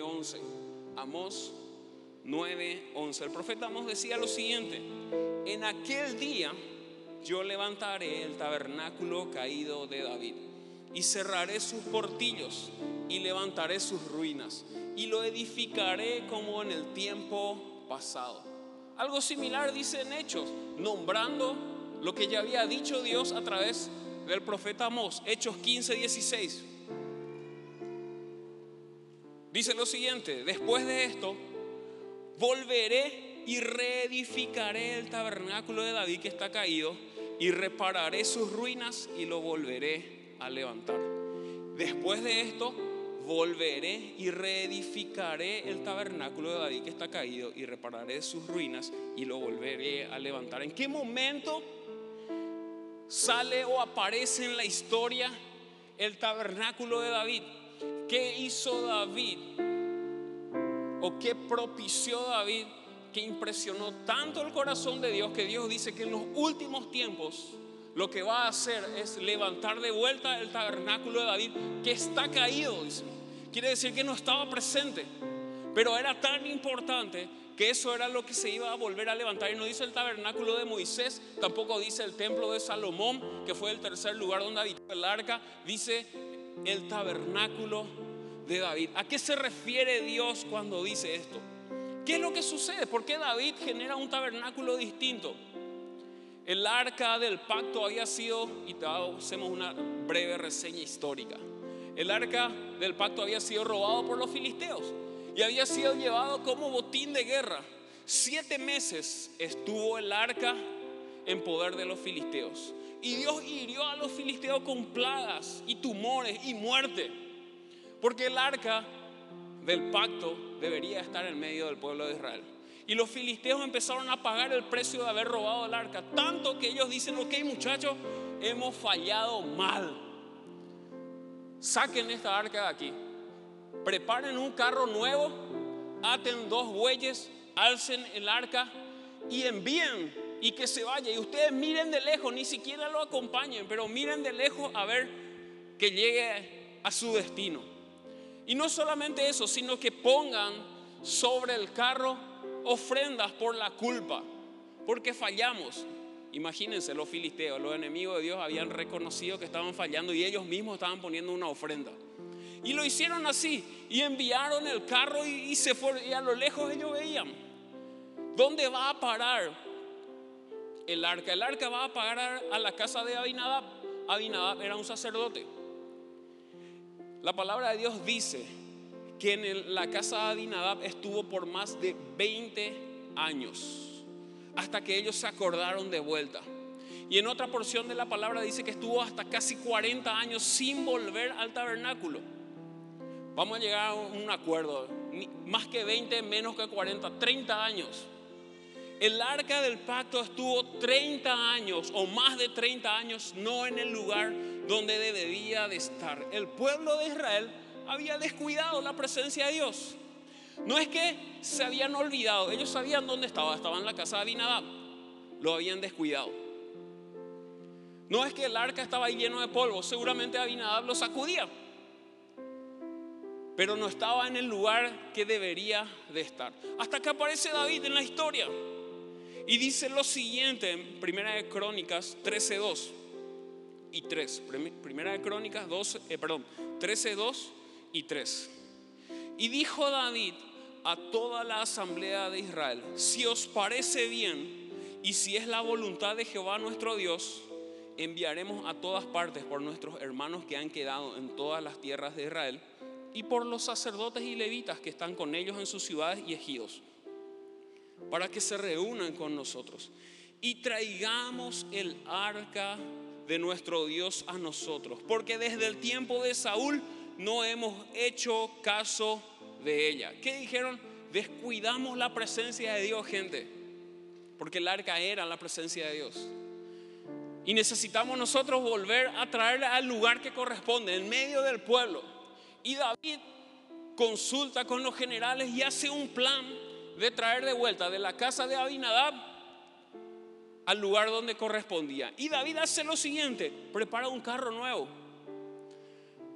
9:11. Amós 9:11. El profeta Amós decía lo siguiente: En aquel día yo levantaré el tabernáculo caído de David y cerraré sus portillos y levantaré sus ruinas y lo edificaré como en el tiempo pasado. Algo similar dice en Hechos, nombrando lo que ya había dicho Dios a través del profeta Amós, Hechos 15, 16. Dice lo siguiente, después de esto, volveré y reedificaré el tabernáculo de David que está caído y repararé sus ruinas y lo volveré a levantar. Después de esto, volveré y reedificaré el tabernáculo de David que está caído y repararé sus ruinas y lo volveré a levantar. ¿En qué momento sale o aparece en la historia el tabernáculo de David? ¿Qué hizo David? ¿O qué propició David que impresionó tanto el corazón de Dios que Dios dice que en los últimos tiempos lo que va a hacer es levantar de vuelta el tabernáculo de David que está caído, Quiere decir que no estaba presente, pero era tan importante que eso era lo que se iba a volver a levantar. Y no dice el tabernáculo de Moisés, tampoco dice el templo de Salomón, que fue el tercer lugar donde habitó el arca, dice el tabernáculo de David. ¿A qué se refiere Dios cuando dice esto? ¿Qué es lo que sucede? ¿Por qué David genera un tabernáculo distinto? El arca del pacto había sido, y hacemos una breve reseña histórica. El arca del pacto había sido robado por los filisteos y había sido llevado como botín de guerra. Siete meses estuvo el arca en poder de los filisteos. Y Dios hirió a los filisteos con plagas y tumores y muerte. Porque el arca del pacto debería estar en medio del pueblo de Israel. Y los filisteos empezaron a pagar el precio de haber robado el arca. Tanto que ellos dicen, ok muchachos, hemos fallado mal saquen esta arca de aquí, preparen un carro nuevo, aten dos bueyes, alcen el arca y envíen y que se vaya. Y ustedes miren de lejos, ni siquiera lo acompañen, pero miren de lejos a ver que llegue a su destino. Y no solamente eso, sino que pongan sobre el carro ofrendas por la culpa, porque fallamos. Imagínense, los filisteos, los enemigos de Dios habían reconocido que estaban fallando y ellos mismos estaban poniendo una ofrenda. Y lo hicieron así y enviaron el carro y, se fueron y a lo lejos ellos veían. ¿Dónde va a parar el arca? El arca va a parar a la casa de Abinadab. Abinadab era un sacerdote. La palabra de Dios dice que en la casa de Abinadab estuvo por más de 20 años hasta que ellos se acordaron de vuelta. Y en otra porción de la palabra dice que estuvo hasta casi 40 años sin volver al tabernáculo. Vamos a llegar a un acuerdo, más que 20, menos que 40, 30 años. El arca del pacto estuvo 30 años o más de 30 años no en el lugar donde debía de estar. El pueblo de Israel había descuidado la presencia de Dios. No es que se habían olvidado, ellos sabían dónde estaba, estaba en la casa de Abinadab, lo habían descuidado. No es que el arca estaba ahí lleno de polvo, seguramente Abinadab lo sacudía, pero no estaba en el lugar que debería de estar. Hasta que aparece David en la historia y dice lo siguiente en Primera de Crónicas 13:2 y 3. Primera de Crónicas 12, eh, perdón, 13:2 y 3. Y dijo David a toda la asamblea de Israel, si os parece bien y si es la voluntad de Jehová nuestro Dios, enviaremos a todas partes por nuestros hermanos que han quedado en todas las tierras de Israel y por los sacerdotes y levitas que están con ellos en sus ciudades y ejidos, para que se reúnan con nosotros y traigamos el arca de nuestro Dios a nosotros, porque desde el tiempo de Saúl no hemos hecho caso de ella. ¿Qué dijeron? Descuidamos la presencia de Dios, gente. Porque el arca era la presencia de Dios. Y necesitamos nosotros volver a traerla al lugar que corresponde, en medio del pueblo. Y David consulta con los generales y hace un plan de traer de vuelta de la casa de Abinadab al lugar donde correspondía. Y David hace lo siguiente, prepara un carro nuevo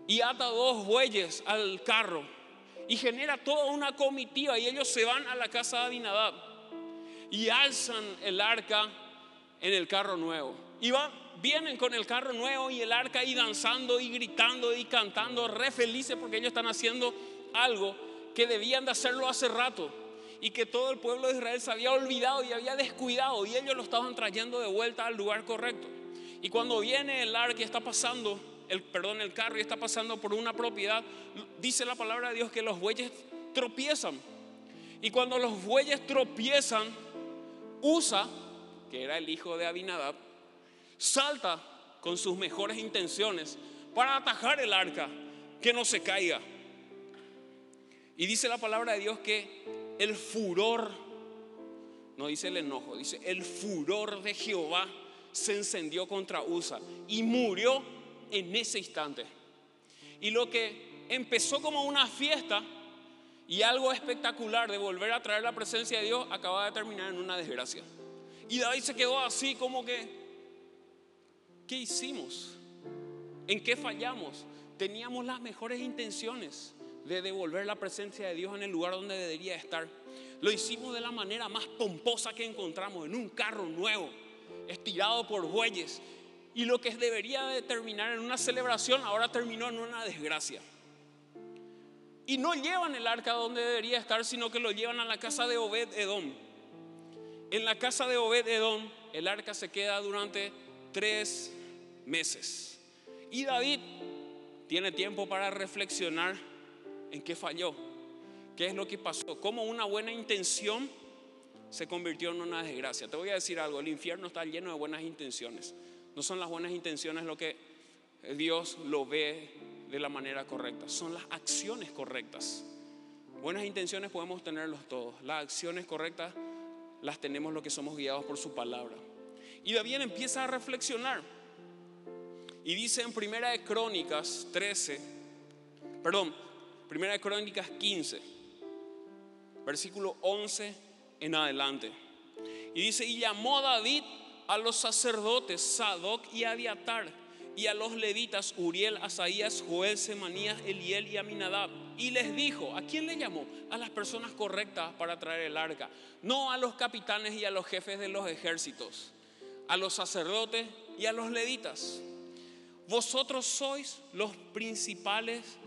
y ata dos bueyes al carro y genera toda una comitiva y ellos se van a la casa de Abinadab y alzan el arca en el carro nuevo. Y van, vienen con el carro nuevo y el arca y danzando y gritando y cantando, re felices porque ellos están haciendo algo que debían de hacerlo hace rato y que todo el pueblo de Israel se había olvidado y había descuidado y ellos lo estaban trayendo de vuelta al lugar correcto. Y cuando viene el arca y está pasando, el, perdón, el carro y está pasando por una propiedad, dice la palabra de Dios que los bueyes tropiezan. Y cuando los bueyes tropiezan, Usa, que era el hijo de Abinadab, salta con sus mejores intenciones para atajar el arca, que no se caiga. Y dice la palabra de Dios que el furor, no dice el enojo, dice el furor de Jehová se encendió contra Usa y murió en ese instante. Y lo que empezó como una fiesta y algo espectacular de volver a traer la presencia de Dios acaba de terminar en una desgracia. Y David se quedó así como que, ¿qué hicimos? ¿En qué fallamos? Teníamos las mejores intenciones de devolver la presencia de Dios en el lugar donde debería estar. Lo hicimos de la manera más pomposa que encontramos, en un carro nuevo, estirado por bueyes. Y lo que debería de terminar en una celebración ahora terminó en una desgracia. Y no llevan el arca donde debería estar, sino que lo llevan a la casa de Obed Edom. En la casa de Obed Edom, el arca se queda durante tres meses. Y David tiene tiempo para reflexionar en qué falló, qué es lo que pasó, cómo una buena intención se convirtió en una desgracia. Te voy a decir algo, el infierno está lleno de buenas intenciones. No son las buenas intenciones lo que Dios lo ve de la manera correcta, son las acciones correctas. Buenas intenciones podemos tenerlos todos, las acciones correctas las tenemos lo que somos guiados por su palabra. Y David empieza a reflexionar. Y dice en Primera de Crónicas 13, perdón, Primera de Crónicas 15, versículo 11 en adelante. Y dice, y llamó David a los sacerdotes Sadoc y Abiatar y a los levitas Uriel, Asaías, Joel, Semanías, Eliel y Aminadab. Y les dijo, ¿a quién le llamó? A las personas correctas para traer el arca. No a los capitanes y a los jefes de los ejércitos, a los sacerdotes y a los levitas. Vosotros sois los principales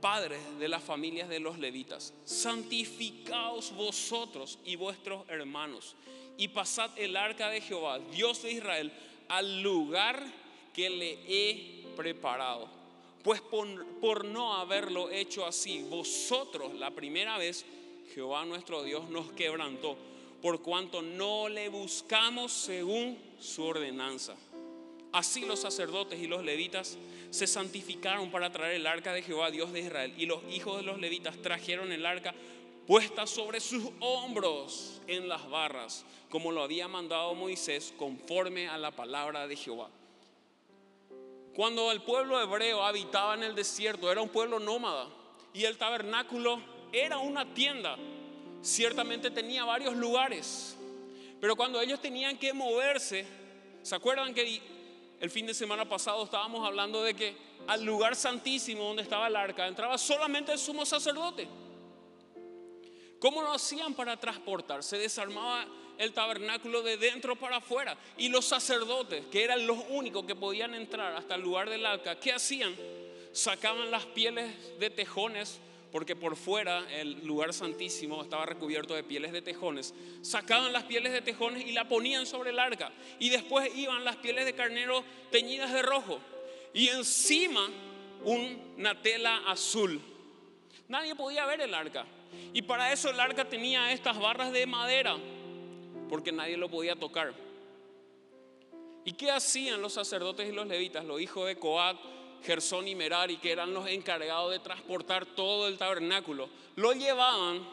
padres de las familias de los levitas, santificaos vosotros y vuestros hermanos, y pasad el arca de Jehová, Dios de Israel, al lugar que le he preparado. Pues por, por no haberlo hecho así, vosotros la primera vez, Jehová nuestro Dios nos quebrantó, por cuanto no le buscamos según su ordenanza. Así los sacerdotes y los levitas se santificaron para traer el arca de Jehová, Dios de Israel. Y los hijos de los levitas trajeron el arca puesta sobre sus hombros en las barras, como lo había mandado Moisés, conforme a la palabra de Jehová. Cuando el pueblo hebreo habitaba en el desierto, era un pueblo nómada y el tabernáculo era una tienda. Ciertamente tenía varios lugares, pero cuando ellos tenían que moverse, ¿se acuerdan que el fin de semana pasado estábamos hablando de que al lugar santísimo donde estaba el arca entraba solamente el sumo sacerdote. ¿Cómo lo hacían para transportar? Se desarmaba el tabernáculo de dentro para afuera. Y los sacerdotes, que eran los únicos que podían entrar hasta el lugar del arca, ¿qué hacían? Sacaban las pieles de tejones porque por fuera el lugar santísimo estaba recubierto de pieles de tejones. Sacaban las pieles de tejones y la ponían sobre el arca. Y después iban las pieles de carnero teñidas de rojo. Y encima una tela azul. Nadie podía ver el arca. Y para eso el arca tenía estas barras de madera, porque nadie lo podía tocar. ¿Y qué hacían los sacerdotes y los levitas, los hijos de Coat, Gersón y Merari, que eran los encargados de transportar todo el tabernáculo, lo llevaban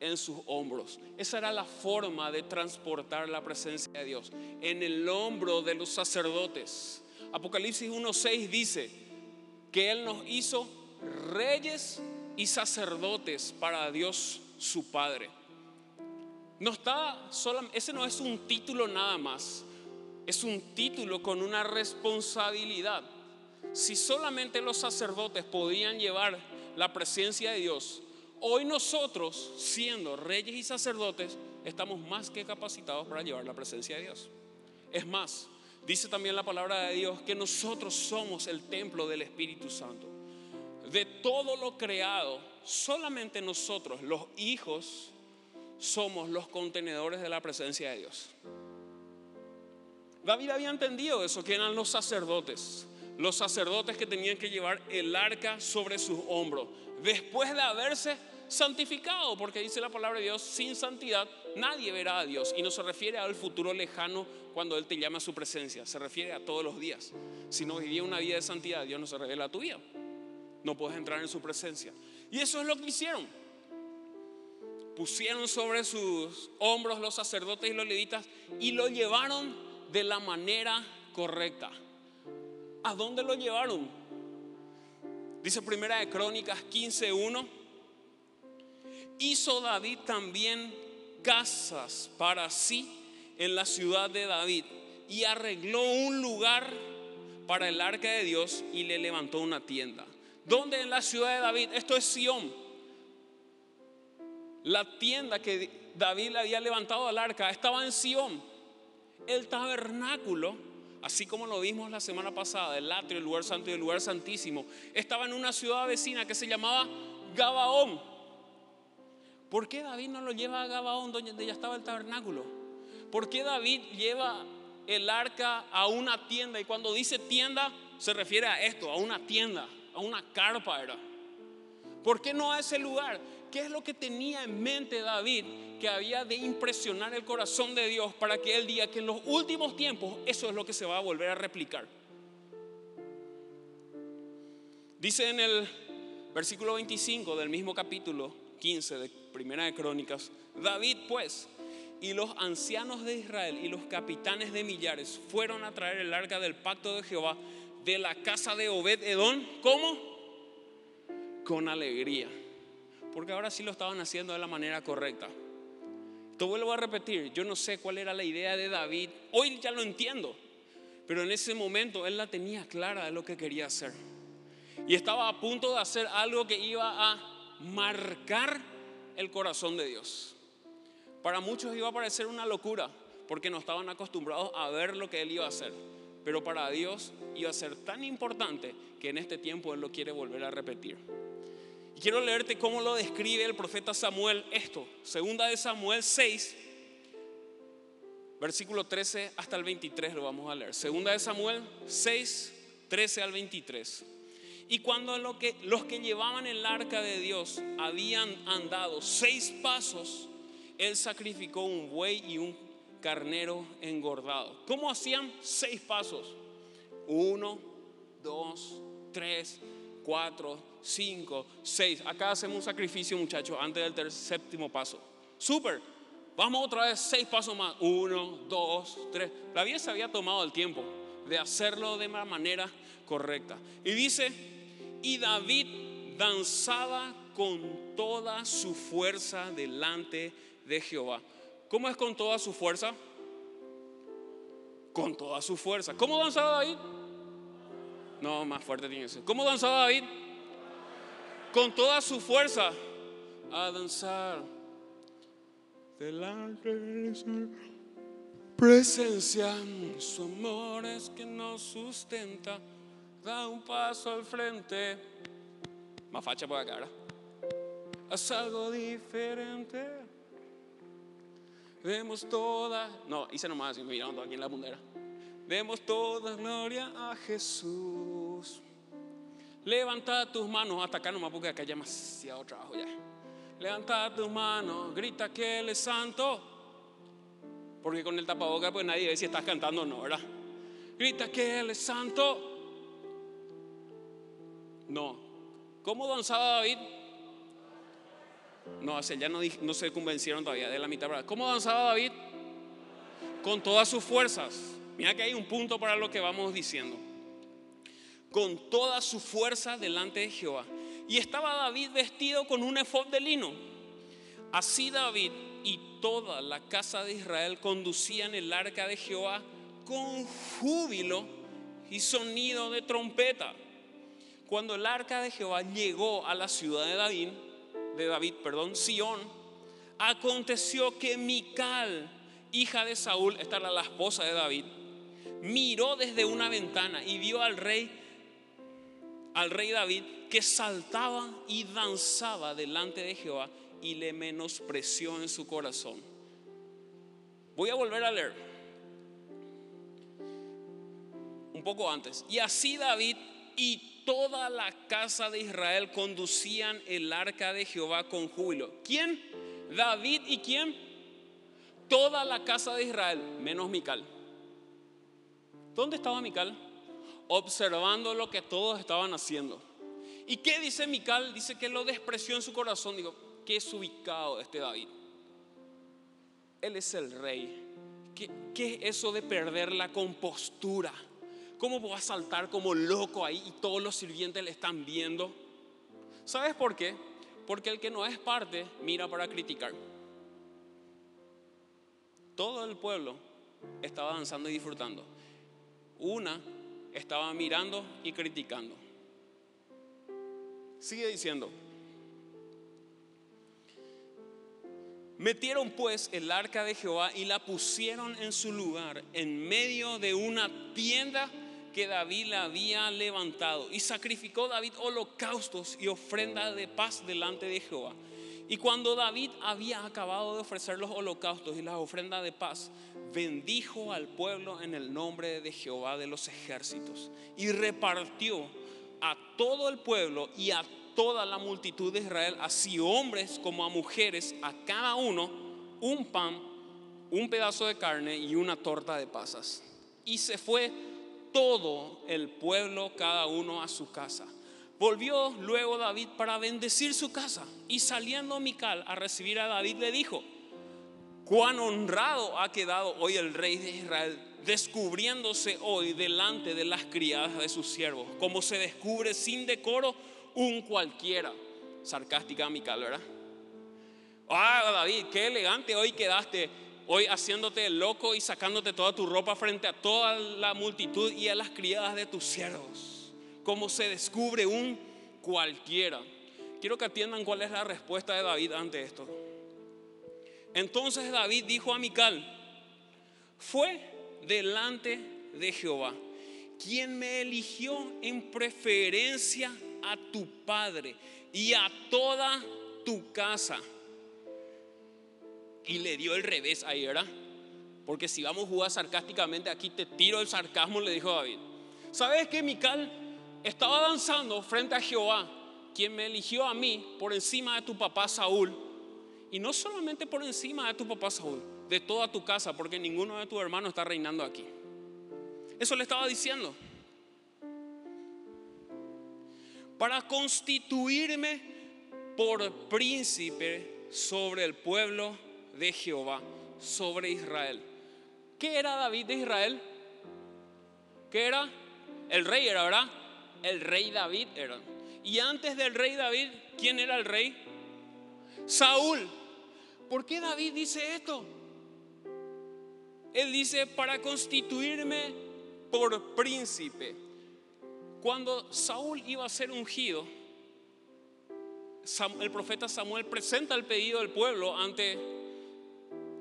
en sus hombros. Esa era la forma de transportar la presencia de Dios, en el hombro de los sacerdotes. Apocalipsis 1.6 dice que Él nos hizo reyes y sacerdotes para Dios su Padre. No está ese no es un título nada más, es un título con una responsabilidad. Si solamente los sacerdotes podían llevar la presencia de Dios, hoy nosotros, siendo reyes y sacerdotes, estamos más que capacitados para llevar la presencia de Dios. Es más, dice también la palabra de Dios que nosotros somos el templo del Espíritu Santo. De todo lo creado, solamente nosotros, los hijos, somos los contenedores de la presencia de Dios. David había entendido eso, que eran los sacerdotes, los sacerdotes que tenían que llevar el arca sobre sus hombros, después de haberse santificado, porque dice la palabra de Dios, sin santidad nadie verá a Dios. Y no se refiere al futuro lejano cuando Él te llama a su presencia, se refiere a todos los días. Si no vivía una vida de santidad, Dios no se revela a tu vida. No puedes entrar en su presencia. Y eso es lo que hicieron. Pusieron sobre sus hombros los sacerdotes y los levitas y lo llevaron de la manera correcta. ¿A dónde lo llevaron? Dice Primera de Crónicas 15:1. Hizo David también casas para sí en la ciudad de David y arregló un lugar para el arca de Dios y le levantó una tienda. ¿Dónde en la ciudad de David? Esto es Sión. La tienda que David había levantado al arca estaba en Sión. El tabernáculo, así como lo vimos la semana pasada, el atrio, el lugar santo y el lugar santísimo, estaba en una ciudad vecina que se llamaba Gabaón. ¿Por qué David no lo lleva a Gabaón donde ya estaba el tabernáculo? ¿Por qué David lleva el arca a una tienda? Y cuando dice tienda, se refiere a esto, a una tienda, a una carpa era. ¿Por qué no a ese lugar? ¿Qué es lo que tenía en mente David que había de impresionar el corazón de Dios para que él diga que en los últimos tiempos eso es lo que se va a volver a replicar? Dice en el versículo 25 del mismo capítulo 15 de Primera de Crónicas, David pues y los ancianos de Israel y los capitanes de millares fueron a traer el arca del pacto de Jehová de la casa de Obed Edón. ¿Cómo? Con alegría. Porque ahora sí lo estaban haciendo de la manera correcta. Te vuelvo a repetir, yo no sé cuál era la idea de David. Hoy ya lo entiendo. Pero en ese momento él la tenía clara de lo que quería hacer. Y estaba a punto de hacer algo que iba a marcar el corazón de Dios. Para muchos iba a parecer una locura, porque no estaban acostumbrados a ver lo que Él iba a hacer. Pero para Dios iba a ser tan importante que en este tiempo Él lo quiere volver a repetir. Quiero leerte cómo lo describe el profeta Samuel esto. Segunda de Samuel 6, versículo 13 hasta el 23 lo vamos a leer. Segunda de Samuel 6, 13 al 23. Y cuando los que llevaban el arca de Dios habían andado seis pasos, él sacrificó un buey y un carnero engordado. ¿Cómo hacían? Seis pasos. Uno, dos, tres, cuatro, cinco, seis. Acá hacemos un sacrificio, muchachos, antes del séptimo paso. Súper. Vamos otra vez, seis pasos más. Uno, dos, tres. La vida se había tomado el tiempo de hacerlo de una manera correcta. Y dice, y David danzaba con toda su fuerza delante de de Jehová. ¿Cómo es con toda su fuerza? Con toda su fuerza. ¿Cómo danzaba David? No, más fuerte tiene que ser. ¿Cómo danzaba David? Con toda su fuerza a danzar delante de su presencia. Su amor es que nos sustenta. Da un paso al frente. Más facha por acá, ¿verdad? Haz algo diferente. Vemos toda, no, hice nomás mirando aquí en la pundera. Vemos toda gloria a Jesús. Levanta tus manos, hasta acá nomás porque acá hay demasiado trabajo ya. Levanta tus manos, grita que Él es santo. Porque con el tapaboca pues nadie ve si estás cantando o no, ¿verdad? Grita que Él es santo. No. ¿Cómo danzaba David? No, ya no, no se convencieron todavía de la mitad. ¿Cómo danzaba David? Con todas sus fuerzas. Mira que hay un punto para lo que vamos diciendo. Con toda su fuerza delante de Jehová. Y estaba David vestido con un efod de lino. Así David y toda la casa de Israel conducían el arca de Jehová con júbilo y sonido de trompeta cuando el arca de Jehová llegó a la ciudad de David, de David, perdón, Sión, aconteció que Mical, hija de Saúl, esta era la esposa de David, miró desde una ventana y vio al rey al rey David que saltaba y danzaba delante de Jehová y le menospreció en su corazón. Voy a volver a leer un poco antes. Y así David y toda la casa de Israel conducían el arca de Jehová con júbilo. ¿Quién? David y quién? Toda la casa de Israel, menos Mical. ¿Dónde estaba Mical? Observando lo que todos estaban haciendo. ¿Y qué dice Mical? Dice que lo despreció en su corazón. Digo, ¿qué es ubicado este David? Él es el rey. ¿Qué, ¿Qué, es eso de perder la compostura? ¿Cómo va a saltar como loco ahí y todos los sirvientes le están viendo? ¿Sabes por qué? Porque el que no es parte mira para criticar. Todo el pueblo estaba danzando y disfrutando. Una estaba mirando y criticando. Sigue diciendo. Metieron pues el arca de Jehová y la pusieron en su lugar, en medio de una tienda que David la había levantado. Y sacrificó David holocaustos y ofrendas de paz delante de Jehová. Y cuando David había acabado de ofrecer los holocaustos y las ofrendas de paz, bendijo al pueblo en el nombre de Jehová de los ejércitos y repartió a todo el pueblo y a toda la multitud de Israel, así hombres como a mujeres, a cada uno un pan, un pedazo de carne y una torta de pasas. Y se fue todo el pueblo, cada uno a su casa. Volvió luego David para bendecir su casa y saliendo Mical a recibir a David le dijo, cuán honrado ha quedado hoy el rey de Israel, descubriéndose hoy delante de las criadas de sus siervos, como se descubre sin decoro un cualquiera. Sarcástica Mical, ¿verdad? Ah, David, qué elegante hoy quedaste, hoy haciéndote loco y sacándote toda tu ropa frente a toda la multitud y a las criadas de tus siervos, como se descubre un cualquiera. Quiero que atiendan cuál es la respuesta de David ante esto. Entonces David dijo a Mical, fue delante de Jehová, quien me eligió en preferencia a tu padre y a toda tu casa. Y le dio el revés ahí, ¿verdad? Porque si vamos a jugar sarcásticamente, aquí te tiro el sarcasmo, le dijo David. ¿Sabes que Mical estaba danzando frente a Jehová, quien me eligió a mí por encima de tu papá Saúl? Y no solamente por encima de tu papá Saúl, de toda tu casa, porque ninguno de tus hermanos está reinando aquí. Eso le estaba diciendo. Para constituirme por príncipe sobre el pueblo de Jehová, sobre Israel. ¿Qué era David de Israel? ¿Qué era? El rey era, ¿verdad? El rey David era. Y antes del rey David, ¿quién era el rey? Saúl. ¿Por qué David dice esto? Él dice, para constituirme por príncipe. Cuando Saúl iba a ser ungido, el profeta Samuel presenta el pedido del pueblo ante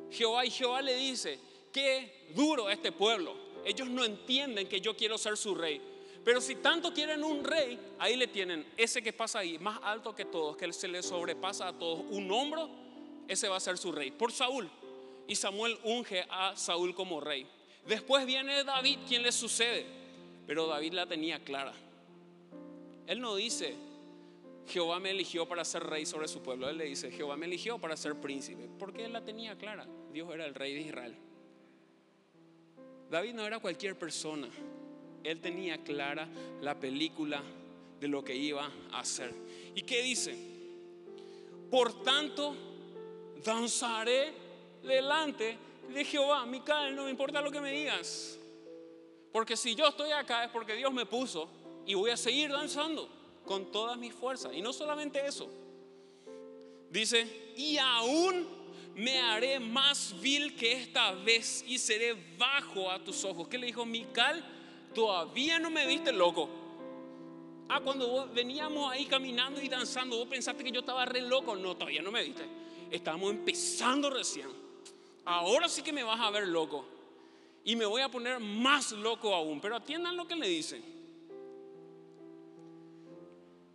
Jehová y Jehová le dice, qué duro este pueblo. Ellos no entienden que yo quiero ser su rey. Pero si tanto quieren un rey, ahí le tienen ese que pasa ahí, más alto que todos, que se le sobrepasa a todos, un hombro ese va a ser su rey, por Saúl. Y Samuel unge a Saúl como rey. Después viene David, quien le sucede. Pero David la tenía clara. Él no dice, Jehová me eligió para ser rey sobre su pueblo. Él le dice, Jehová me eligió para ser príncipe. Porque él la tenía clara. Dios era el rey de Israel. David no era cualquier persona. Él tenía clara la película de lo que iba a hacer. ¿Y qué dice? Por tanto, danzaré delante de Jehová. Micael, no me importa lo que me digas. Porque si yo estoy acá es porque Dios me puso y voy a seguir danzando con todas mis fuerzas. Y no solamente eso. Dice, y aún me haré más vil que esta vez y seré bajo a tus ojos. ¿Qué le dijo Mical? Todavía no me viste loco. Ah, cuando veníamos ahí caminando y danzando, vos pensaste que yo estaba re loco. No, todavía no me viste. Estamos empezando recién. Ahora sí que me vas a ver loco. Y me voy a poner más loco aún. Pero atiendan lo que le dicen.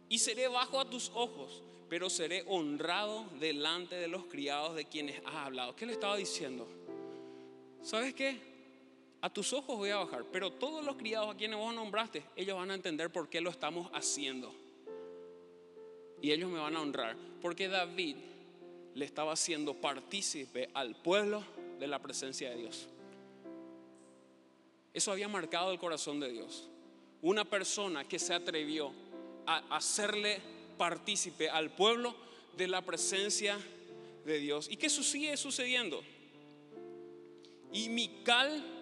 Y seré bajo a tus ojos, pero seré honrado delante de los criados de quienes has hablado. ¿Qué le estaba diciendo? ¿Sabes qué? a tus ojos voy a bajar, pero todos los criados a quienes vos nombraste, ellos van a entender por qué lo estamos haciendo. Y ellos me van a honrar, porque David le estaba haciendo partícipe al pueblo de la presencia de Dios. Eso había marcado el corazón de Dios. Una persona que se atrevió a hacerle partícipe al pueblo de la presencia de Dios. ¿Y qué sigue sucediendo? Y Mical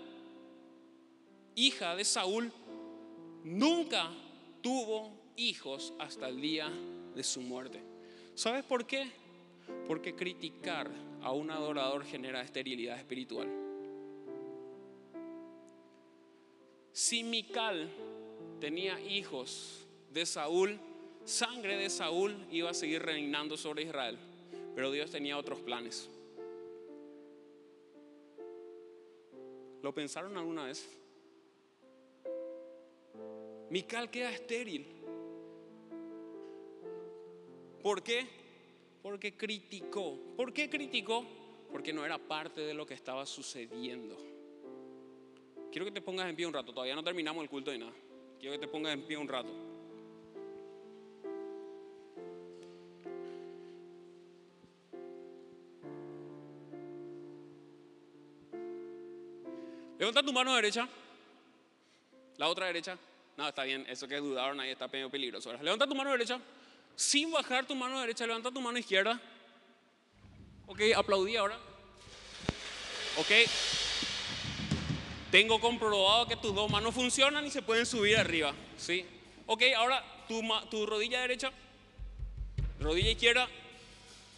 hija de Saúl, nunca tuvo hijos hasta el día de su muerte. ¿Sabes por qué? Porque criticar a un adorador genera esterilidad espiritual. Si Mical tenía hijos de Saúl, sangre de Saúl iba a seguir reinando sobre Israel. Pero Dios tenía otros planes. ¿Lo pensaron alguna vez? Mical queda estéril. ¿Por qué? Porque criticó. ¿Por qué criticó? Porque no era parte de lo que estaba sucediendo. Quiero que te pongas en pie un rato. Todavía no terminamos el culto de nada. Quiero que te pongas en pie un rato. Levanta tu mano derecha. La otra derecha. No, está bien, eso que dudaron ahí está medio peligroso. Ahora, levanta tu mano derecha, sin bajar tu mano derecha, levanta tu mano izquierda. Ok, aplaudí ahora. Ok. Tengo comprobado que tus dos manos funcionan y se pueden subir arriba. ¿sí? Ok, ahora tu, tu rodilla derecha, rodilla izquierda,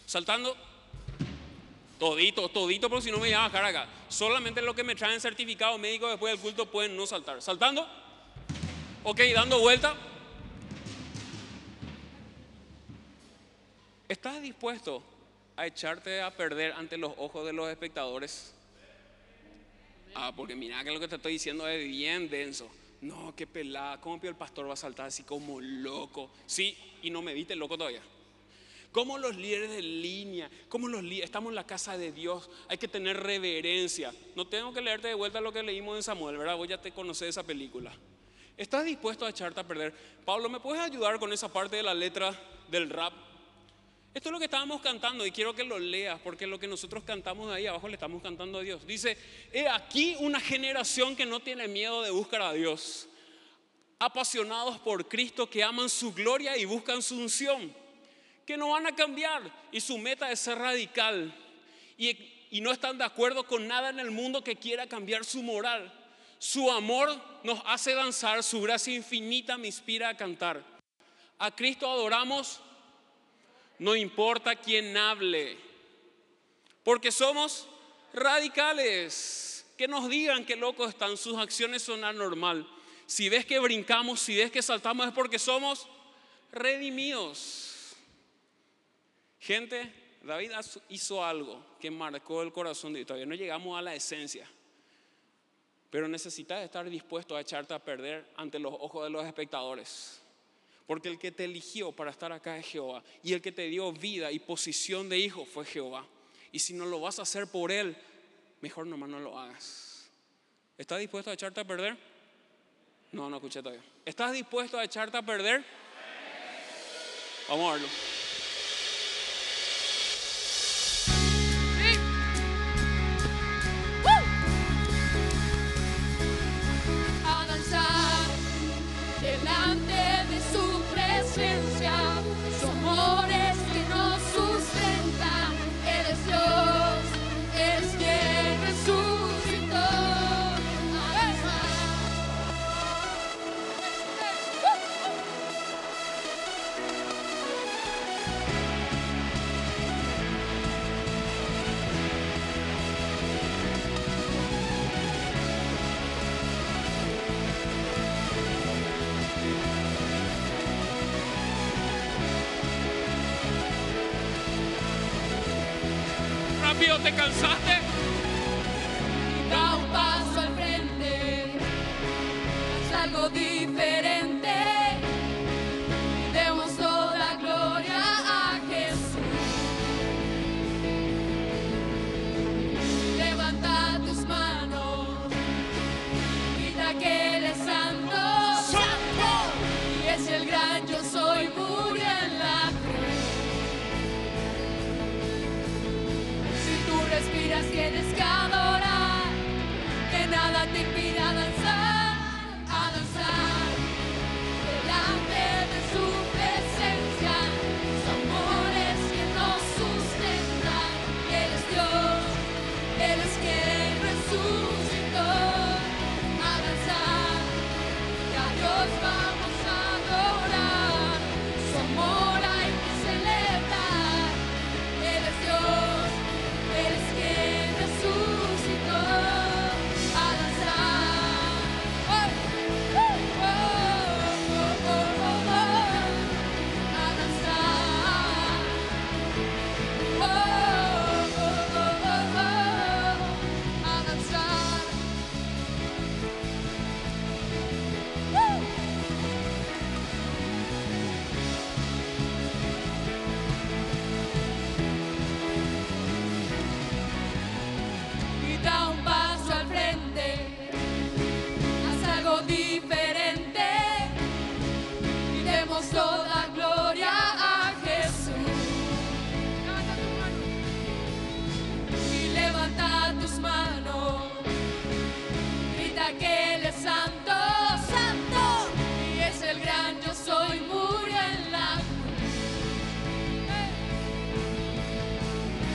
saltando. Todito, todito, porque si no me voy a bajar. Solamente lo que me traen certificado médico después del culto pueden no saltar. Saltando. Ok, dando vuelta. ¿Estás dispuesto a echarte a perder ante los ojos de los espectadores? Ah, porque mira que lo que te estoy diciendo es bien denso. No, qué pelada. ¿Cómo el pastor va a saltar así como loco? Sí, y no me viste loco todavía. Como los líderes de línea, como los estamos en la casa de Dios, hay que tener reverencia. No tengo que leerte de vuelta lo que leímos en Samuel, ¿verdad? Vos ya te conoces esa película. ¿Estás dispuesto a echarte a perder? Pablo, ¿me puedes ayudar con esa parte de la letra del rap? Esto es lo que estábamos cantando y quiero que lo leas porque lo que nosotros cantamos ahí abajo le estamos cantando a Dios. Dice, he aquí una generación que no tiene miedo de buscar a Dios. Apasionados por Cristo que aman su gloria y buscan su unción. Que no van a cambiar y su meta es ser radical. Y, y no están de acuerdo con nada en el mundo que quiera cambiar su moral su amor nos hace danzar, su gracia infinita me inspira a cantar. A Cristo adoramos, no importa quién hable, porque somos radicales. Que nos digan que locos están, sus acciones son anormal. Si ves que brincamos, si ves que saltamos, es porque somos redimidos. Gente, David hizo algo que marcó el corazón de Dios. Todavía no llegamos a la esencia. Pero necesitas estar dispuesto a echarte a perder ante los ojos de los espectadores. Porque el que te eligió para estar acá es Jehová. Y el que te dio vida y posición de hijo fue Jehová. Y si no lo vas a hacer por Él, mejor nomás no lo hagas. ¿Estás dispuesto a echarte a perder? No, no escuché todavía. ¿Estás dispuesto a echarte a perder? Vamos a verlo. Rápido, ¿te cansaste? Da un paso al frente, haz algo diferente. Demos toda gloria a Jesús. Levanta tus manos, grita que Él es santo, santo. Y es el gran yo soy, tienes que adorar, que nada te impida tus manos, grita que Él es santo, santo, y es el gran yo soy, murió la.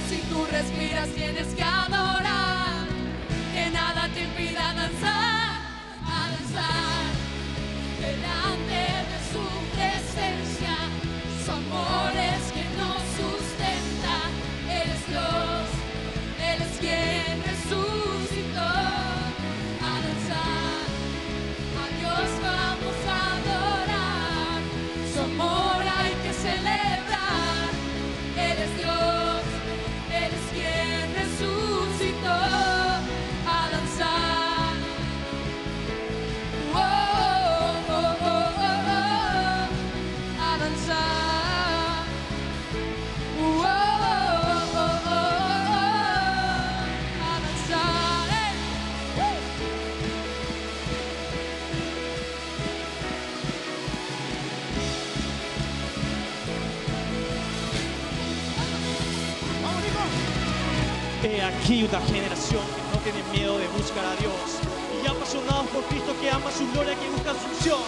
Si tú respiras tienes aquí una generación que no tiene miedo de buscar a Dios y apasionados por Cristo que ama su gloria, que busca su unción,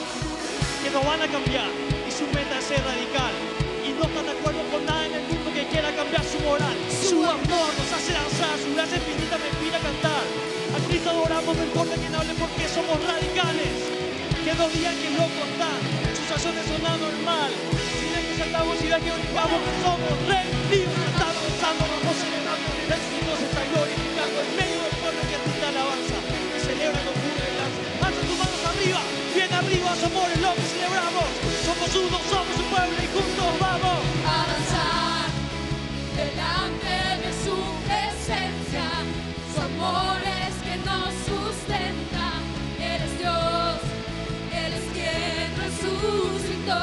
que no van a cambiar y su meta es ser radical y no están de acuerdo con nada en el mundo que quiera cambiar su moral. Su amor nos hace danzar, su gracia infinita me inspira a cantar. A Cristo adoramos, no importa quién hable porque somos radicales. Que no digan que loco están, sus acciones son anormal. Si que saltamos y ven que que somos rey, libres, estamos somos lo que celebramos. Somos uno, somos un pueblo y juntos vamos. a danzar delante de su presencia. Su amor es que nos sustenta. Él es Dios, Él es quien resucitó.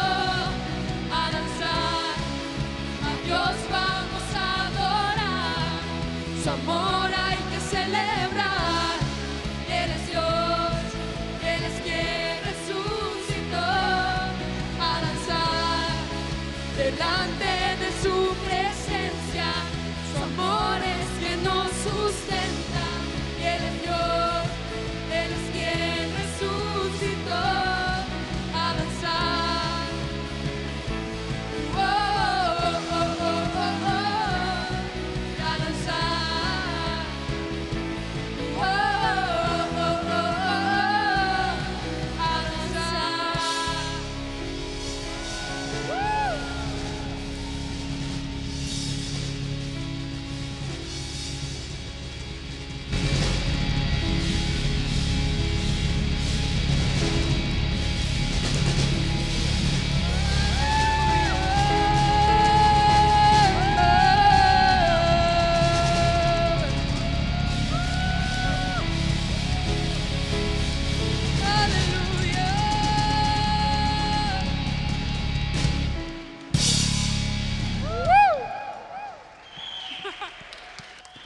A danzar, a Dios vamos a adorar. Su amor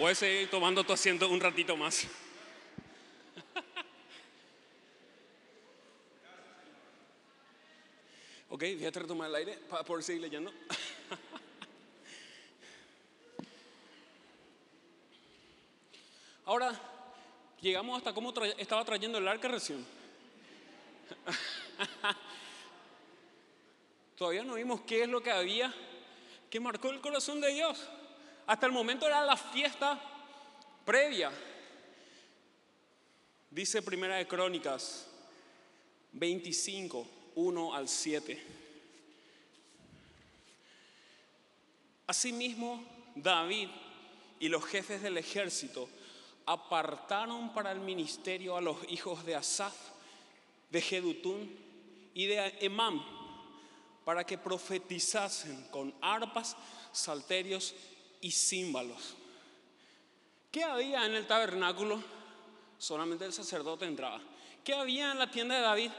Puedes seguir tomando tu asiento un ratito más. Ok, voy a tratar de el aire para poder seguir leyendo. Ahora, llegamos hasta cómo estaba trayendo el arca recién. Todavía no vimos qué es lo que había que marcó el corazón de Dios. Hasta el momento era la fiesta previa. Dice Primera de Crónicas 25, 1 al 7. Asimismo, David y los jefes del ejército apartaron para el ministerio a los hijos de Asaf, de Jedutún y de Emam, para que profetizasen con arpas, salterios y címbalos. ¿Qué había en el tabernáculo? Solamente el sacerdote entraba. ¿Qué había en la tienda de David?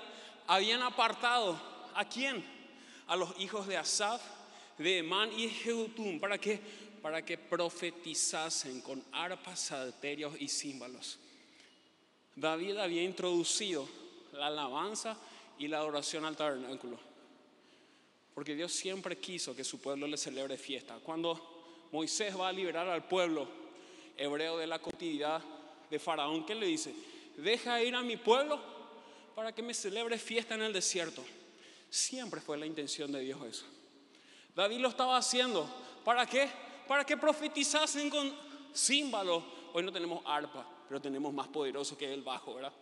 Habían apartado a quién? A los hijos de Asaf, de Emán y Jehutún. ¿Para qué? Para que profetizasen con arpas, salterios y címbalos. David había introducido la alabanza y la adoración al tabernáculo. Porque Dios siempre quiso que su pueblo le celebre fiesta. Cuando Moisés va a liberar al pueblo hebreo de la cotidianidad de Faraón, ¿qué le dice? Deja ir a mi pueblo para que me celebre fiesta en el desierto. Siempre fue la intención de Dios eso. David lo estaba haciendo. ¿Para qué? Para que profetizasen con címbalos. Hoy no tenemos arpa, pero tenemos más poderoso que el bajo, ¿verdad?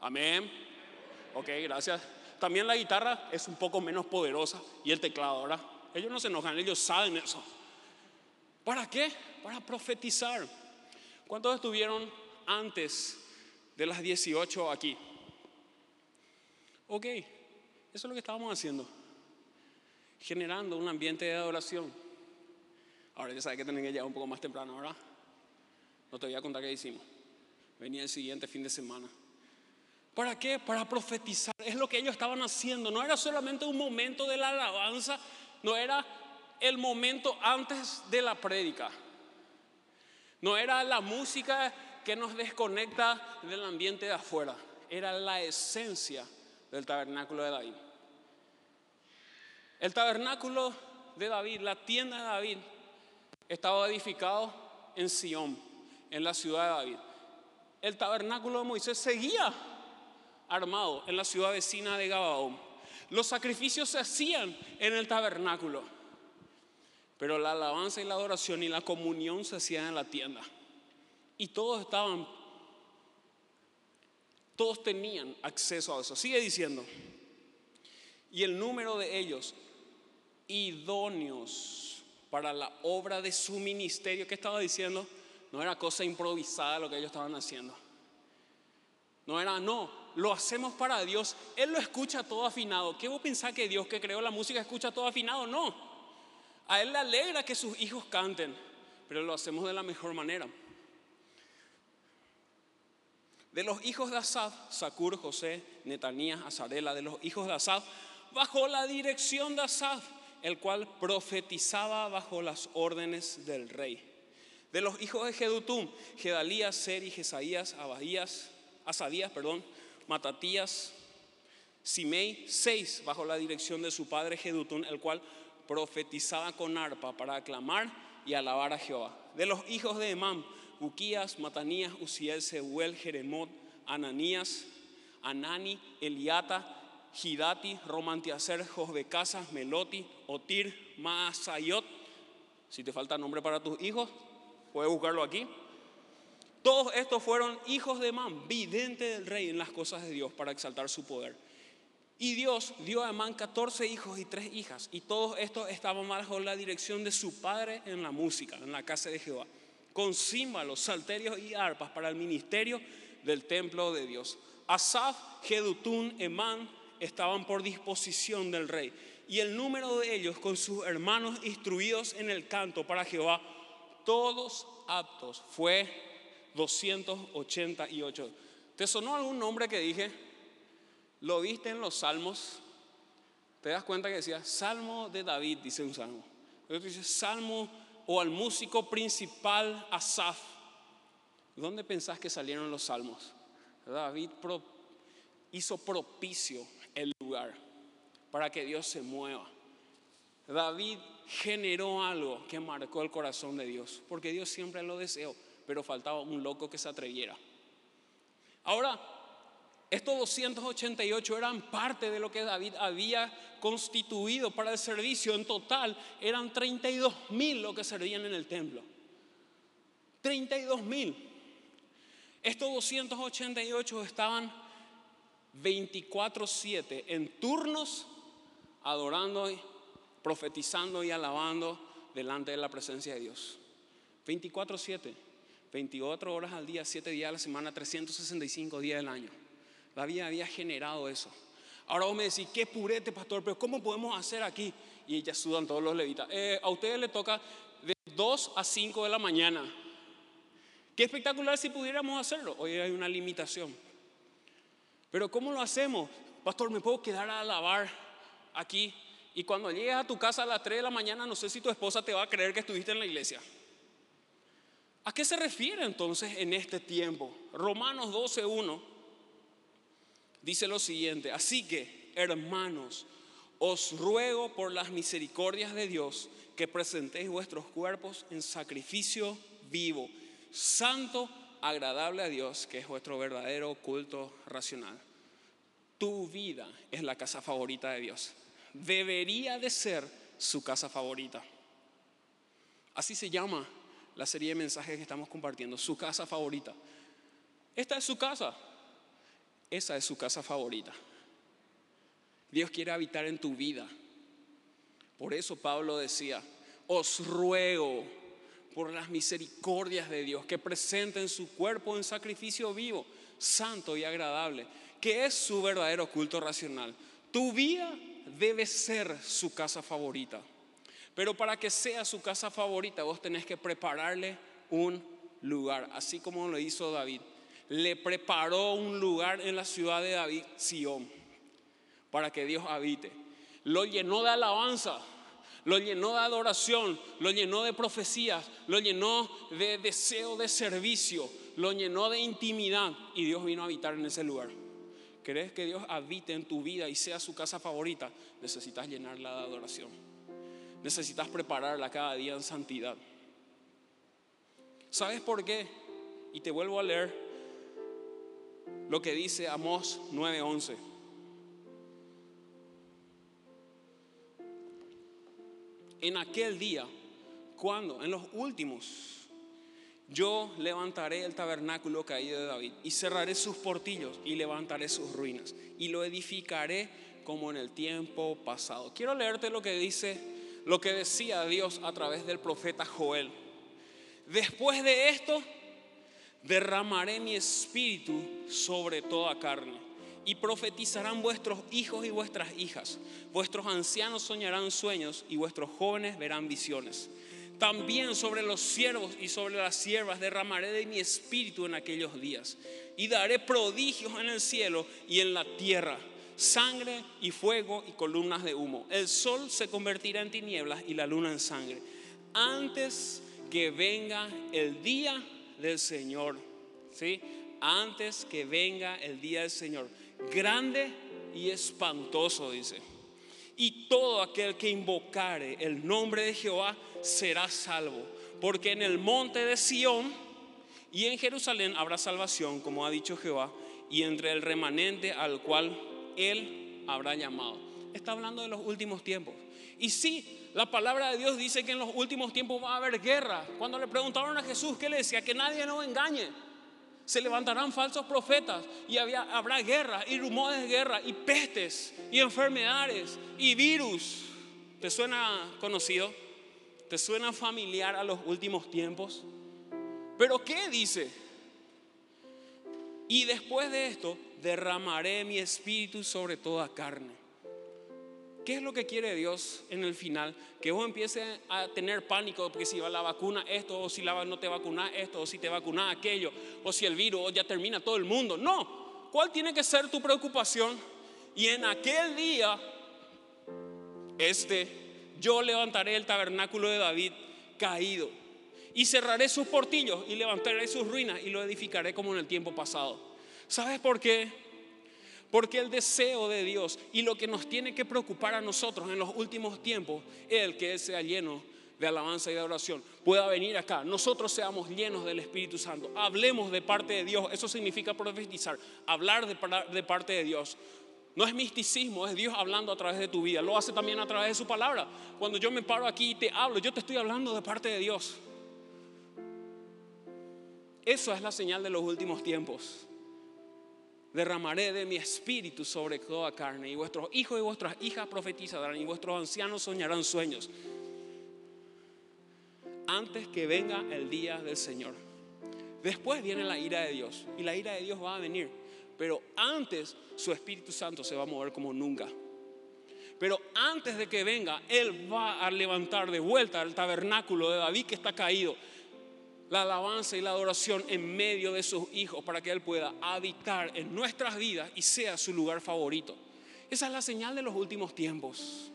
Amén. Ok, gracias. También la guitarra es un poco menos poderosa y el teclado, ¿verdad? Ellos no se enojan, ellos saben eso. ¿Para qué? Para profetizar. ¿Cuántos estuvieron antes de las 18 aquí? Ok, eso es lo que estábamos haciendo. Generando un ambiente de adoración. Ahora ya sabes que tienen que llegar un poco más temprano, ¿verdad? No te voy a contar qué hicimos. Venía el siguiente fin de semana. ¿Para qué? Para profetizar. Es lo que ellos estaban haciendo. No era solamente un momento de la alabanza, no era el momento antes de la prédica. No era la música que nos desconecta del ambiente de afuera. Era la esencia del tabernáculo de David. El tabernáculo de David, la tienda de David, estaba edificado en Sión, en la ciudad de David. El tabernáculo de Moisés seguía armado en la ciudad vecina de Gabaón. Los sacrificios se hacían en el tabernáculo, pero la alabanza y la adoración y la comunión se hacían en la tienda. Y todos estaban, todos tenían acceso a eso. Sigue diciendo. Y el número de ellos idóneos para la obra de su ministerio, que estaba diciendo? No era cosa improvisada lo que ellos estaban haciendo. No era, no, lo hacemos para Dios. Él lo escucha todo afinado. ¿Qué vos pensás que Dios que creó la música escucha todo afinado? No. A Él le alegra que sus hijos canten, pero lo hacemos de la mejor manera. De los hijos de Asaf, Sacur, José, Netanías, Azarela, de los hijos de Asaf, bajo la dirección de Asaf, el cual profetizaba bajo las órdenes del rey. De los hijos de Jedutum, Gedalías, Seri, Jesaías, Abadías, Asadías, perdón, Matatías, Simei, seis bajo la dirección de su padre Jedutún, el cual profetizaba con arpa para aclamar y alabar a Jehová. De los hijos de Emam, Uquías, Matanías, Uziel, Sehuel, Jeremot, Ananías, Anani, Eliata, Hidati, Romantiacer, Josbecasas, Meloti, Otir, Maasayot. Si te falta nombre para tus hijos, puedes buscarlo aquí. Todos estos fueron hijos de Emán, vidente del rey en las cosas de Dios para exaltar su poder. Y Dios dio a Emán 14 hijos y tres hijas, y todos estos estaban bajo la dirección de su padre en la música, en la casa de Jehová, con címbalos, salterios y arpas para el ministerio del templo de Dios. Asaf, Jedutún, Emán estaban por disposición del rey, y el número de ellos con sus hermanos instruidos en el canto para Jehová, todos aptos, fue 288. ¿Te sonó algún nombre que dije? ¿Lo viste en los salmos? ¿Te das cuenta que decía Salmo de David, dice un salmo? Otro dice Salmo o al músico principal Asaf. ¿Dónde pensás que salieron los salmos? David hizo propicio el lugar para que Dios se mueva. David generó algo que marcó el corazón de Dios, porque Dios siempre lo deseó, pero faltaba un loco que se atreviera. Ahora, estos 288 eran parte de lo que David había constituido para el servicio. En total eran 32 mil los que servían en el templo. 32 mil. Estos 288 estaban 24/7 en turnos adorando, profetizando y alabando delante de la presencia de Dios. 24/7, 24 horas al día, 7 días a la semana, 365 días del año. David había generado eso. Ahora vos me decís, qué purete, pastor, pero ¿cómo podemos hacer aquí? Y ya sudan todos los levitas. Eh, a ustedes les toca de 2 a 5 de la mañana. Qué espectacular si pudiéramos hacerlo. Hoy hay una limitación. Pero ¿cómo lo hacemos? Pastor, ¿me puedo quedar a alabar aquí? Y cuando llegues a tu casa a las 3 de la mañana, no sé si tu esposa te va a creer que estuviste en la iglesia. ¿A qué se refiere entonces en este tiempo? Romanos 12.1 dice lo siguiente, así que, hermanos, os ruego por las misericordias de Dios que presentéis vuestros cuerpos en sacrificio vivo, santo, agradable a Dios, que es vuestro verdadero culto racional. Tu vida es la casa favorita de Dios. Debería de ser su casa favorita. Así se llama la serie de mensajes que estamos compartiendo, su casa favorita. Esta es su casa. Esa es su casa favorita. Dios quiere habitar en tu vida. Por eso Pablo decía, os ruego por las misericordias de Dios que presenten su cuerpo en sacrificio vivo, santo y agradable, que es su verdadero culto racional. Tu vida debe ser su casa favorita. Pero para que sea su casa favorita, vos tenés que prepararle un lugar, así como lo hizo David. Le preparó un lugar en la ciudad de David, Sión, para que Dios habite. Lo llenó de alabanza, lo llenó de adoración, lo llenó de profecías, lo llenó de deseo de servicio, lo llenó de intimidad y Dios vino a habitar en ese lugar. ¿Querés que Dios habite en tu vida y sea su casa favorita? Necesitas llenarla de adoración. Necesitas prepararla cada día en santidad. ¿Sabes por qué? Y te vuelvo a leer lo que dice Amós 9:11. En aquel día, cuando, en los últimos, yo levantaré el tabernáculo caído de David y cerraré sus portillos y levantaré sus ruinas y lo edificaré como en el tiempo pasado. Quiero leerte lo que dice, lo que decía Dios a través del profeta Joel. Después de esto, derramaré mi espíritu sobre toda carne y profetizarán vuestros hijos y vuestras hijas. Vuestros ancianos soñarán sueños y vuestros jóvenes verán visiones. También sobre los siervos y sobre las siervas derramaré de mi espíritu en aquellos días y daré prodigios en el cielo y en la tierra, sangre y fuego y columnas de humo. El sol se convertirá en tinieblas y la luna en sangre. Antes que venga el día del Señor, ¿sí? Antes que venga el día del Señor, grande y espantoso, dice. Y todo aquel que invocare el nombre de Jehová será salvo, porque en el monte de Sión y en Jerusalén habrá salvación, como ha dicho Jehová, y entre el remanente al cual él habrá llamado. Está hablando de los últimos tiempos. Y sí, la palabra de Dios dice que en los últimos tiempos va a haber guerra. Cuando le preguntaron a Jesús, ¿qué le decía? Que nadie nos engañe. Se levantarán falsos profetas y habrá guerra y rumores de guerra y pestes y enfermedades y virus. ¿Te suena conocido? ¿Te suena familiar a los últimos tiempos? Pero ¿qué dice? Y después de esto, derramaré mi espíritu sobre toda carne. ¿Qué es lo que quiere Dios en el final? Que vos empieces a tener pánico porque si va la vacuna esto, o si la no te vacuna esto, o si te vacuna aquello, o si el virus ya termina todo el mundo. No, ¿cuál tiene que ser tu preocupación? Y en aquel día, este, yo levantaré el tabernáculo de David caído. Y cerraré sus portillos y levantaré sus ruinas y lo edificaré como en el tiempo pasado. ¿Sabes por qué? Porque el deseo de Dios y lo que nos tiene que preocupar a nosotros en los últimos tiempos es el que sea lleno de alabanza y de oración. Pueda venir acá, nosotros seamos llenos del Espíritu Santo, hablemos de parte de Dios. Eso significa profetizar, hablar de, de parte de Dios. No es misticismo, es Dios hablando a través de tu vida. Lo hace también a través de su palabra. Cuando yo me paro aquí y te hablo, yo te estoy hablando de parte de Dios. Eso es la señal de los últimos tiempos. Derramaré de mi espíritu sobre toda carne, y vuestros hijos y vuestras hijas profetizarán, y vuestros ancianos soñarán sueños. Antes que venga el día del Señor. Después viene la ira de Dios, y la ira de Dios va a venir. Pero antes su Espíritu Santo se va a mover como nunca. Pero antes de que venga, Él va a levantar de vuelta el tabernáculo de David que está caído la alabanza y la adoración en medio de sus hijos para que Él pueda habitar en nuestras vidas y sea su lugar favorito. Esa es la señal de los últimos tiempos.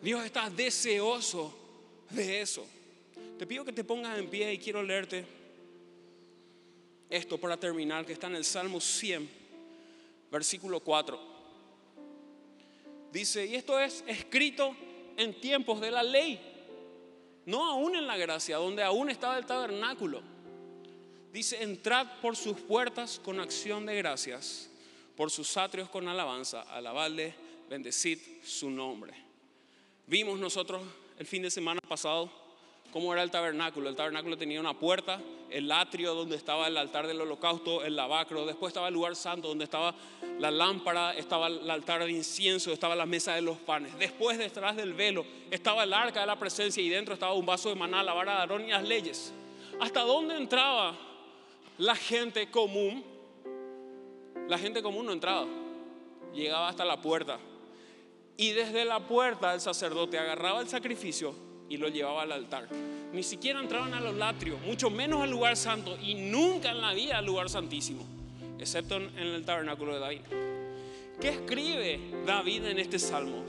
Dios está deseoso de eso. Te pido que te pongas en pie y quiero leerte esto para terminar, que está en el Salmo 100, versículo 4. Dice, y esto es escrito en tiempos de la ley no aún en la gracia, donde aún estaba el tabernáculo. Dice, entrad por sus puertas con acción de gracias, por sus atrios con alabanza, alabadle, bendecid su nombre. Vimos nosotros el fin de semana pasado cómo era el tabernáculo. El tabernáculo tenía una puerta, el atrio donde estaba el altar del holocausto, el lavacro, después estaba el lugar santo donde estaba la lámpara, estaba el altar de incienso, estaba la mesa de los panes. Después, detrás del velo, estaba el arca de la presencia y dentro estaba un vaso de maná, la vara de Aarón y las leyes. ¿Hasta dónde entraba la gente común? La gente común no entraba, llegaba hasta la puerta. Y desde la puerta el sacerdote agarraba el sacrificio y lo llevaba al altar. Ni siquiera entraban a los latrios, mucho menos al lugar santo y nunca en la vida al lugar santísimo, excepto en el tabernáculo de David. ¿Qué escribe David en este salmo?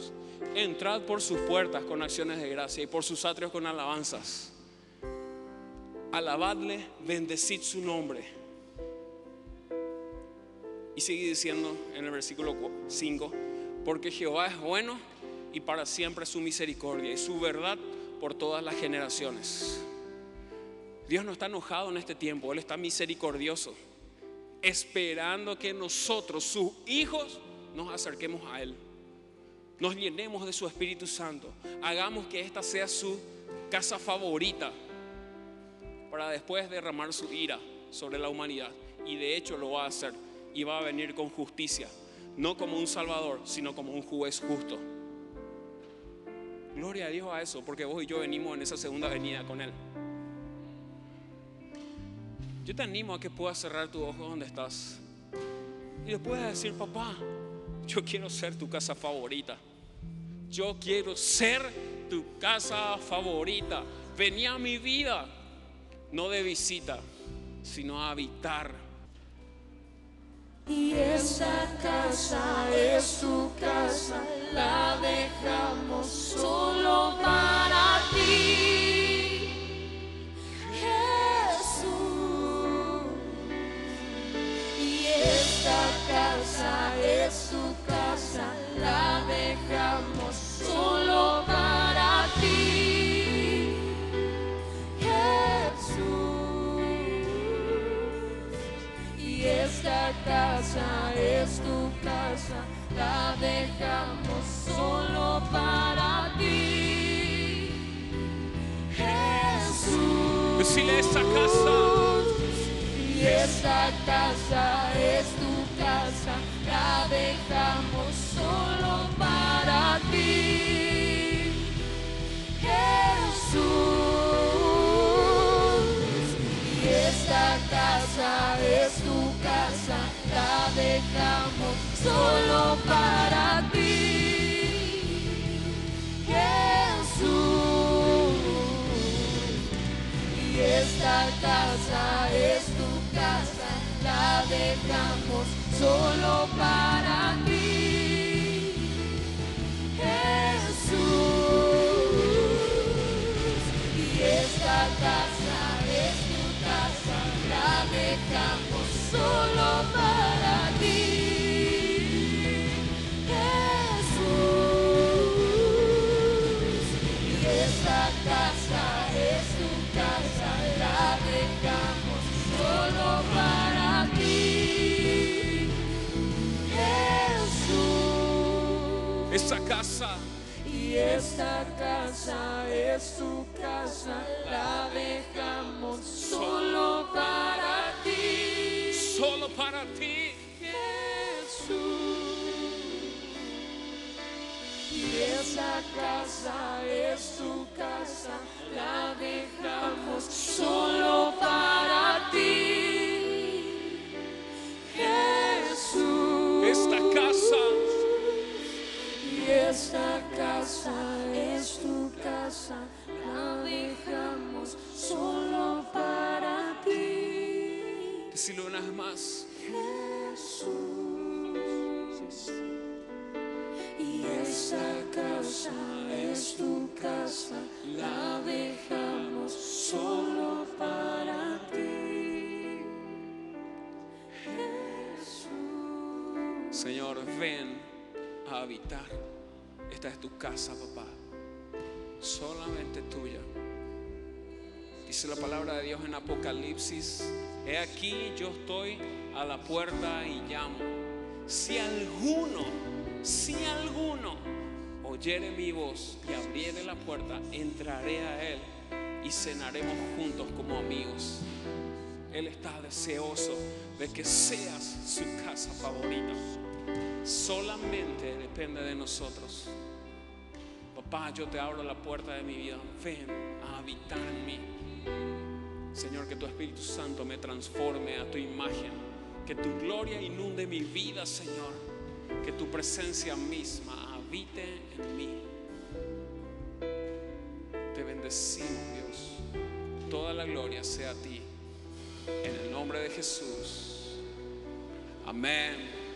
Entrad por sus puertas con acciones de gracia y por sus atrios con alabanzas. Alabadle, bendecid su nombre. Y sigue diciendo en el versículo 5, porque Jehová es bueno y para siempre su misericordia y su verdad por todas las generaciones. Dios no está enojado en este tiempo, Él está misericordioso, esperando que nosotros, sus hijos, nos acerquemos a Él. Nos llenemos de su Espíritu Santo. Hagamos que esta sea su casa favorita para después derramar su ira sobre la humanidad. Y de hecho lo va a hacer. Y va a venir con justicia. No como un salvador, sino como un juez justo. Gloria a Dios a eso, porque vos y yo venimos en esa segunda venida con Él. Yo te animo a que puedas cerrar tu ojo donde estás y le puedas decir, papá, yo quiero ser tu casa favorita. Yo quiero ser tu casa favorita. Venía a mi vida, no de visita, sino a habitar. Y esa casa es tu casa la dejamos solo para ti, Jesús. Y esta casa es tu casa es tu casa la dejamos solo para ti, Jesús. Decirle esta casa. Y esta casa es tu casa, la dejamos solo para ti, Jesús. Y esta casa es tu casa, la dejamos solo para ti, esta casa es tu casa, la dejamos solo para ti, solo para ti. Jesús. Y esta casa es tu casa, la dejamos solo para esta casa es tu casa, la dejamos solo para ti, Decirlo una vez más. Jesús. Y esta casa es tu casa, la dejamos solo para ti, Jesús. Señor, ven a habitar. Esta es tu casa, papá. Solamente tuya. Dice la palabra de Dios en Apocalipsis. He aquí yo estoy a la puerta y llamo. Si alguno, si alguno oyere mi voz y abriere la puerta, entraré a él y cenaremos juntos como amigos. Él está deseoso de que seas su casa favorita. Solamente depende de nosotros. Papá, yo te abro la puerta de mi vida. Ven a habitar en mí. Señor, que tu Espíritu Santo me transforme a tu imagen. Que tu gloria inunde mi vida, Señor. Que tu presencia misma habite en mí. Te bendecimos, Dios. Toda la gloria sea a ti. En el nombre de Jesús. Amén.